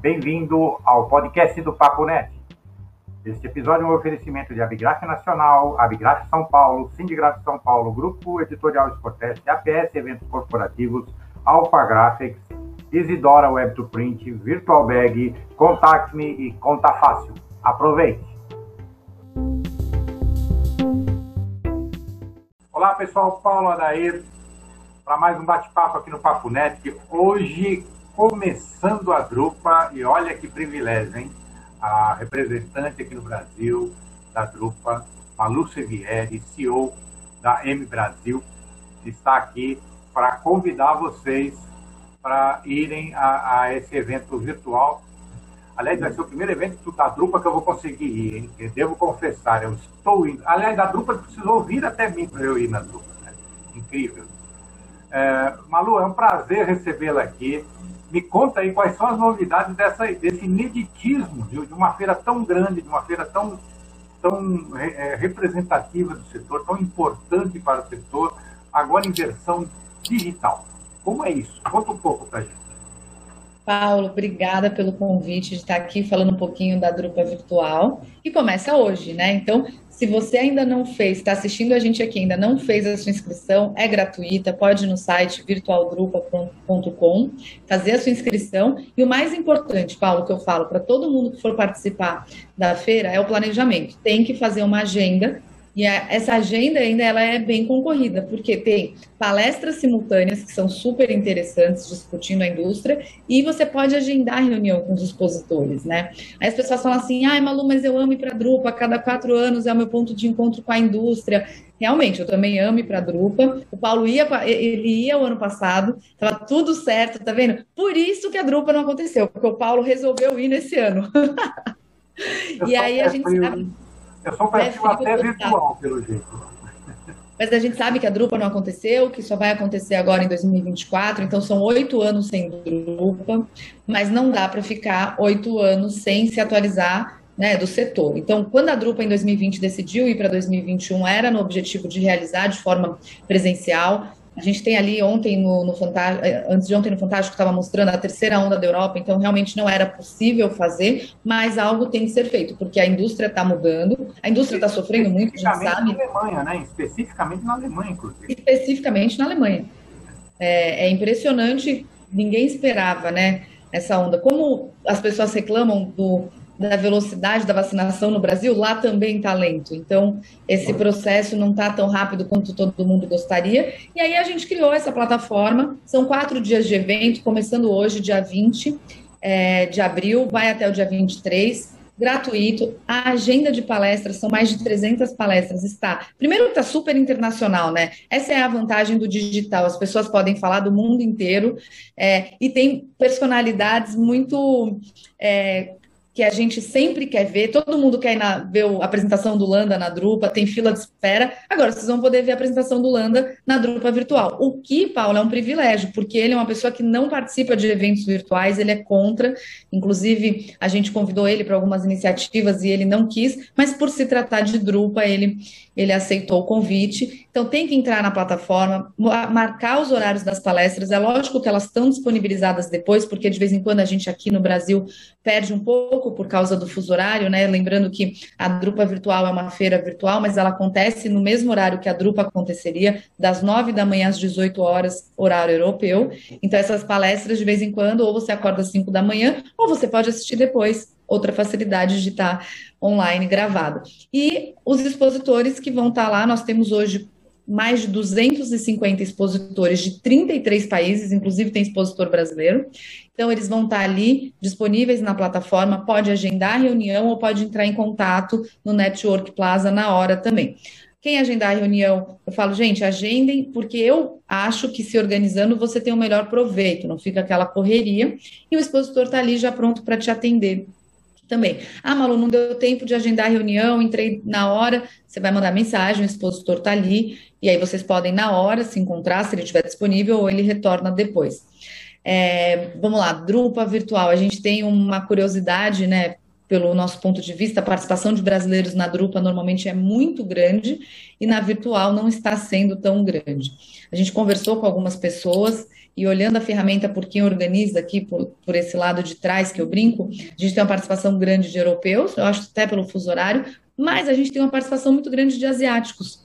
Bem-vindo ao podcast do Papo Net. Este episódio é um oferecimento de Abigraf Nacional, Abigraf São Paulo, Sindigraf São Paulo, Grupo Editorial Sportest, APS Eventos Corporativos, Alpha Graphics, Isidora Web to Print, Virtual Bag, Contact Me e Conta Fácil. Aproveite! Olá pessoal, Paulo Adair para mais um bate-papo aqui no Papo Net. Hoje começando a Drupa e olha que privilégio, hein? A representante aqui no Brasil da Drupa, Malu Sevieri, CEO da M Brasil, está aqui para convidar vocês para irem a, a, esse evento virtual. Aliás, vai ser o primeiro evento da Drupa que eu vou conseguir ir, hein? Eu devo confessar, eu estou indo. Aliás, a Drupa precisou vir até mim para eu ir na Drupa. Né? Incrível. É, Malu, é um prazer recebê-la aqui me conta aí quais são as novidades dessa, desse ineditismo de, de uma feira tão grande, de uma feira tão, tão é, representativa do setor, tão importante para o setor, agora em versão digital. Como é isso? Conta um pouco para a gente. Paulo, obrigada pelo convite de estar aqui falando um pouquinho da Drupa Virtual, que começa hoje, né? Então, se você ainda não fez, está assistindo a gente aqui, ainda não fez a sua inscrição, é gratuita, pode ir no site virtualdrupa.com, fazer a sua inscrição. E o mais importante, Paulo, que eu falo para todo mundo que for participar da feira é o planejamento. Tem que fazer uma agenda e a, essa agenda ainda ela é bem concorrida, porque tem palestras simultâneas que são super interessantes discutindo a indústria e você pode agendar reunião com os expositores, né? Aí as pessoas falam assim, ai Malu, mas eu amo ir para a Drupa, cada quatro anos é o meu ponto de encontro com a indústria. Realmente, eu também amo ir para a Drupa. O Paulo ia, ele ia o ano passado, estava tudo certo, tá vendo? Por isso que a Drupa não aconteceu, porque o Paulo resolveu ir nesse ano. e aí a gente sabe é só um é, até virtual, pelo jeito. Mas a gente sabe que a Drupa não aconteceu, que só vai acontecer agora em 2024, então são oito anos sem Drupa, mas não dá para ficar oito anos sem se atualizar né, do setor. Então, quando a Drupa em 2020 decidiu ir para 2021, era no objetivo de realizar de forma presencial, a gente tem ali ontem no, no Fantástico, eh, antes de ontem no Fantástico, estava mostrando a terceira onda da Europa, então realmente não era possível fazer, mas algo tem que ser feito, porque a indústria está mudando, a indústria está sofrendo muito, a gente sabe. Na Alemanha, né? Especificamente na Alemanha, inclusive. Especificamente na Alemanha. É, é impressionante, ninguém esperava, né? Essa onda. Como as pessoas reclamam do, da velocidade da vacinação no Brasil, lá também está lento. Então, esse processo não está tão rápido quanto todo mundo gostaria. E aí a gente criou essa plataforma. São quatro dias de evento, começando hoje, dia 20 é, de abril, vai até o dia 23 gratuito. A agenda de palestras, são mais de 300 palestras, está. Primeiro está super internacional, né? Essa é a vantagem do digital. As pessoas podem falar do mundo inteiro é, e tem personalidades muito é, que a gente sempre quer ver, todo mundo quer ir na, ver a apresentação do Landa na Drupa, tem fila de espera. Agora vocês vão poder ver a apresentação do Landa na Drupa virtual. O que, Paulo, é um privilégio, porque ele é uma pessoa que não participa de eventos virtuais, ele é contra. Inclusive, a gente convidou ele para algumas iniciativas e ele não quis, mas por se tratar de Drupa, ele, ele aceitou o convite. Então tem que entrar na plataforma, marcar os horários das palestras. É lógico que elas estão disponibilizadas depois, porque de vez em quando a gente aqui no Brasil perde um pouco por causa do fuso horário, né? Lembrando que a Drupa virtual é uma feira virtual, mas ela acontece no mesmo horário que a Drupa aconteceria, das 9 da manhã às 18 horas, horário europeu. Então essas palestras de vez em quando, ou você acorda às 5 da manhã, ou você pode assistir depois outra facilidade de estar online gravado. E os expositores que vão estar lá, nós temos hoje mais de 250 expositores de 33 países, inclusive tem expositor brasileiro. Então, eles vão estar ali disponíveis na plataforma, pode agendar a reunião ou pode entrar em contato no Network Plaza na hora também. Quem agendar a reunião, eu falo, gente, agendem, porque eu acho que se organizando você tem o um melhor proveito, não fica aquela correria, e o expositor está ali já pronto para te atender também. Ah, Malu, não deu tempo de agendar a reunião, entrei na hora, você vai mandar mensagem, o expositor está ali, e aí vocês podem, na hora, se encontrar, se ele estiver disponível, ou ele retorna depois. É, vamos lá, Drupa virtual. A gente tem uma curiosidade, né? pelo nosso ponto de vista, a participação de brasileiros na Drupa normalmente é muito grande e na virtual não está sendo tão grande. A gente conversou com algumas pessoas e olhando a ferramenta por quem organiza aqui, por, por, esse lado de trás que eu brinco, a gente tem uma participação grande de europeus, eu acho até pelo fuso horário, mas a gente tem uma participação muito grande de asiáticos,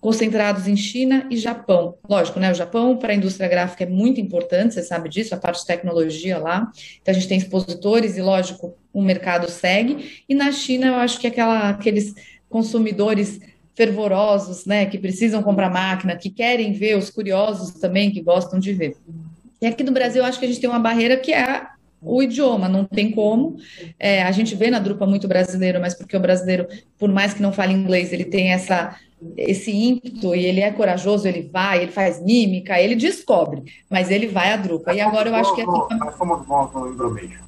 concentrados em China e Japão. Lógico, né? O Japão para a indústria gráfica é muito importante, você sabe disso, a parte de tecnologia lá. Então a gente tem expositores e, lógico, o mercado segue. E na China eu acho que aquela, aqueles consumidores fervorosos, né, que precisam comprar máquina, que querem ver, os curiosos também que gostam de ver. E aqui no Brasil eu acho que a gente tem uma barreira que é o idioma, não tem como. É, a gente vê na Drupa muito brasileiro, mas porque o brasileiro, por mais que não fale inglês, ele tem essa esse ímpeto e ele é corajoso, ele vai, ele faz mímica, ele descobre, mas ele vai à drupa. E agora eu acho que aqui. Nós somos bons no embromation.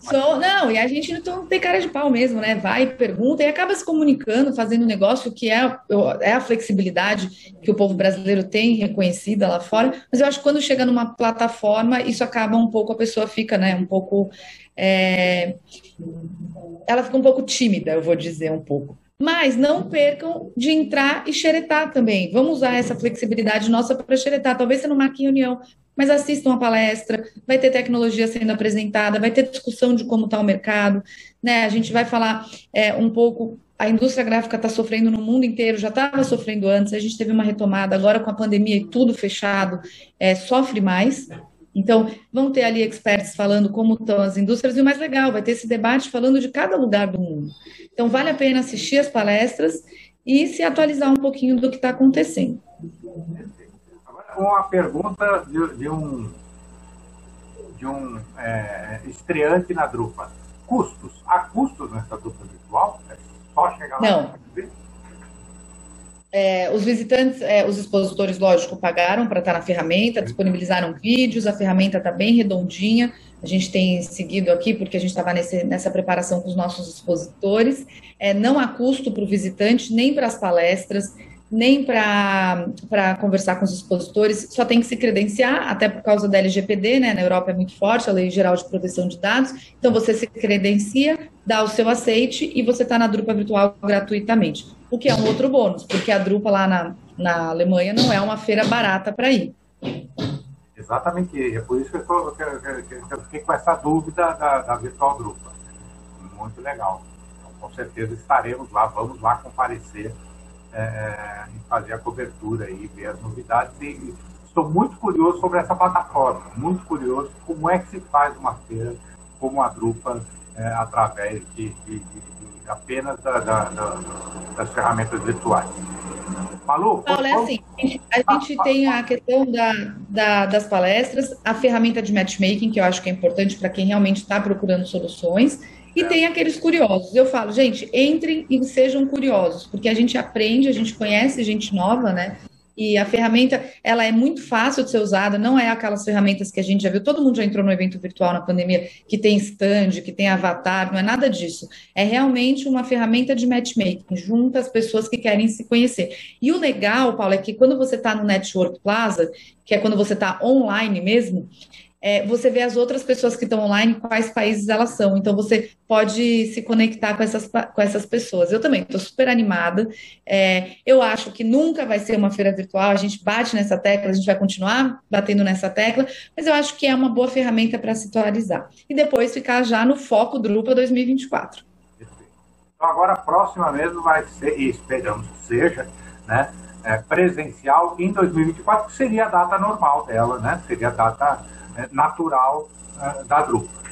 So, não, e a gente não tem cara de pau mesmo, né? Vai, pergunta e acaba se comunicando, fazendo negócio que é, é a flexibilidade que o povo brasileiro tem reconhecida lá fora. Mas eu acho que quando chega numa plataforma, isso acaba um pouco, a pessoa fica, né? Um pouco. É... Ela fica um pouco tímida, eu vou dizer um pouco. Mas não percam de entrar e xeretar também. Vamos usar essa flexibilidade nossa para xeretar. Talvez você não marque reunião, mas assistam a palestra, vai ter tecnologia sendo apresentada, vai ter discussão de como está o mercado, né? A gente vai falar é, um pouco. A indústria gráfica está sofrendo no mundo inteiro, já estava sofrendo antes, a gente teve uma retomada, agora com a pandemia e tudo fechado, é, sofre mais. Então, vão ter ali experts falando como estão as indústrias, e o mais legal, vai ter esse debate falando de cada lugar do mundo. Então, vale a pena assistir as palestras e se atualizar um pouquinho do que está acontecendo. Agora, uma pergunta de, de um, de um é, estreante na Drupa. Custos. Há custos nessa Drupa virtual? É só chegar lá? Não. É, os visitantes, é, os expositores, lógico, pagaram para estar na ferramenta, disponibilizaram vídeos, a ferramenta está bem redondinha. A gente tem seguido aqui, porque a gente estava nessa preparação com os nossos expositores. É, não há custo para o visitante, nem para as palestras, nem para conversar com os expositores, só tem que se credenciar, até por causa da LGPD, né? Na Europa é muito forte, a Lei Geral de Proteção de Dados. Então, você se credencia, dá o seu aceite e você está na Drupa Virtual gratuitamente o que é um outro bônus, porque a Drupa lá na, na Alemanha não é uma feira barata para ir. Exatamente, é por isso que eu, tô, que, que, que eu fiquei com essa dúvida da, da Virtual Drupa. Muito legal. Então, com certeza estaremos lá, vamos lá comparecer é, é e fazer a cobertura e ver as novidades. E estou muito curioso sobre essa plataforma, muito curioso como é que se faz uma feira como a Drupa é, através de, de, de apenas da, da, da, das ferramentas virtuais. Malu? Paulo, é assim, a gente tem a questão da, das palestras, a ferramenta de matchmaking, que eu acho que é importante para quem realmente está procurando soluções, e tem aqueles curiosos. Eu falo, gente, entrem e sejam curiosos, porque a gente aprende, a gente conhece gente nova, né? E a ferramenta, ela é muito fácil de ser usada, não é aquelas ferramentas que a gente já viu, todo mundo já entrou no evento virtual na pandemia, que tem stand, que tem avatar, não é nada disso. É realmente uma ferramenta de matchmaking, junta as pessoas que querem se conhecer. E o legal, Paulo, é que quando você está no Network Plaza, que é quando você está online mesmo, é, você vê as outras pessoas que estão online, quais países elas são. Então, você pode se conectar com essas, com essas pessoas. Eu também estou super animada. É, eu acho que nunca vai ser uma feira virtual, a gente bate nessa tecla, a gente vai continuar batendo nessa tecla, mas eu acho que é uma boa ferramenta para se atualizar. E depois ficar já no foco Drupa 2024. Então, agora a próxima mesmo vai ser, e esperamos que seja, né? É, presencial em 2024, que seria a data normal dela, né? Seria a data é, natural é, da Drupa.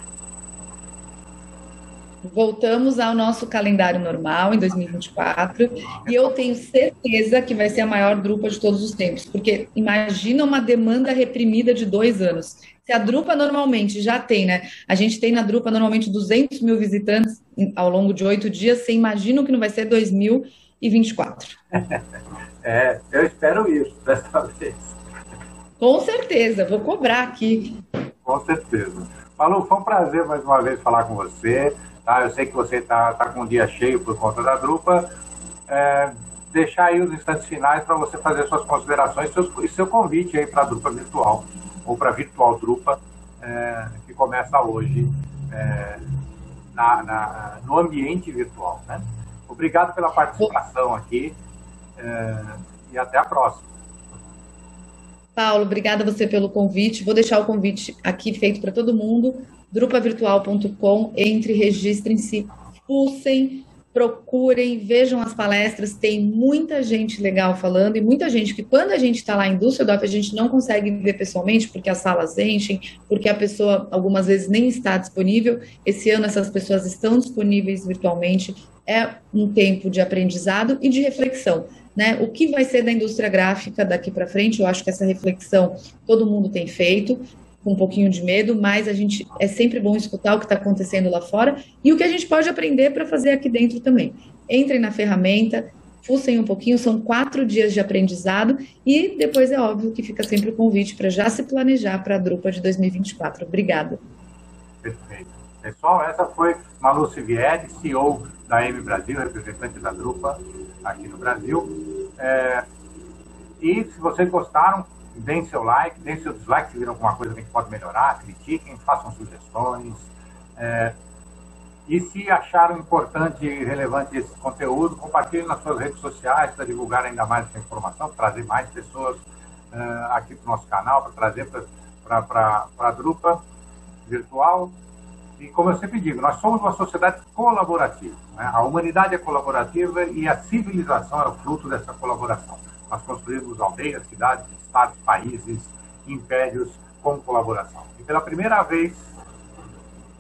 Voltamos ao nosso calendário normal em 2024 e eu tenho certeza que vai ser a maior Drupa de todos os tempos, porque imagina uma demanda reprimida de dois anos. Se a Drupa normalmente já tem, né? A gente tem na Drupa normalmente 200 mil visitantes ao longo de oito dias, você imagina o que não vai ser 2024. É, eu espero isso dessa vez. Com certeza, vou cobrar aqui. Com certeza. Malu, foi um prazer mais uma vez falar com você. Tá? Eu sei que você está tá com um dia cheio por conta da Drupa. É, deixar aí os instantes finais para você fazer suas considerações e seu convite aí para a Drupa Virtual, ou para a Virtual Drupa, é, que começa hoje, é, na, na, no ambiente virtual. Né? Obrigado pela participação aqui e até a próxima. Paulo, obrigada você pelo convite. Vou deixar o convite aqui feito para todo mundo. drupavirtual.com, entre, registrem-se, pulsem, procurem, vejam as palestras, tem muita gente legal falando e muita gente que quando a gente está lá em Düsseldorf a gente não consegue ver pessoalmente porque as salas enchem, porque a pessoa algumas vezes nem está disponível. Esse ano essas pessoas estão disponíveis virtualmente. É um tempo de aprendizado e de reflexão. Né? O que vai ser da indústria gráfica daqui para frente? Eu acho que essa reflexão todo mundo tem feito com um pouquinho de medo, mas a gente é sempre bom escutar o que está acontecendo lá fora e o que a gente pode aprender para fazer aqui dentro também. Entrem na ferramenta, fuçem um pouquinho, são quatro dias de aprendizado e depois é óbvio que fica sempre o convite para já se planejar para a Drupa de 2024. Obrigada. Perfeito. Pessoal, essa foi Malu Sivieri, CEO da M Brasil, representante da Drupa aqui no Brasil. É, e se vocês gostaram, deem seu like, deem seu dislike se viram alguma coisa que a gente pode melhorar, critiquem, façam sugestões. É, e se acharam importante e relevante esse conteúdo, compartilhem nas suas redes sociais para divulgar ainda mais essa informação, trazer mais pessoas uh, aqui para o nosso canal, para trazer para a Drupa virtual. E como eu sempre digo, nós somos uma sociedade colaborativa. Né? A humanidade é colaborativa e a civilização é o fruto dessa colaboração. Nós construímos aldeias, cidades, estados, países, impérios com colaboração. E pela primeira vez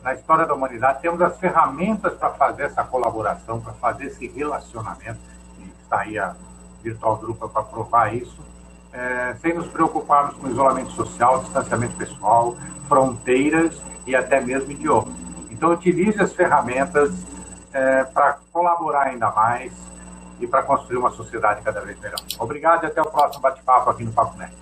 na história da humanidade temos as ferramentas para fazer essa colaboração, para fazer esse relacionamento. E está aí a Virtual Drupa para provar isso, é, sem nos preocuparmos com isolamento social, distanciamento pessoal, fronteiras e até mesmo idioma. Então, utilize as ferramentas é, para colaborar ainda mais e para construir uma sociedade cada vez melhor. Obrigado e até o próximo bate-papo aqui no Papo Net.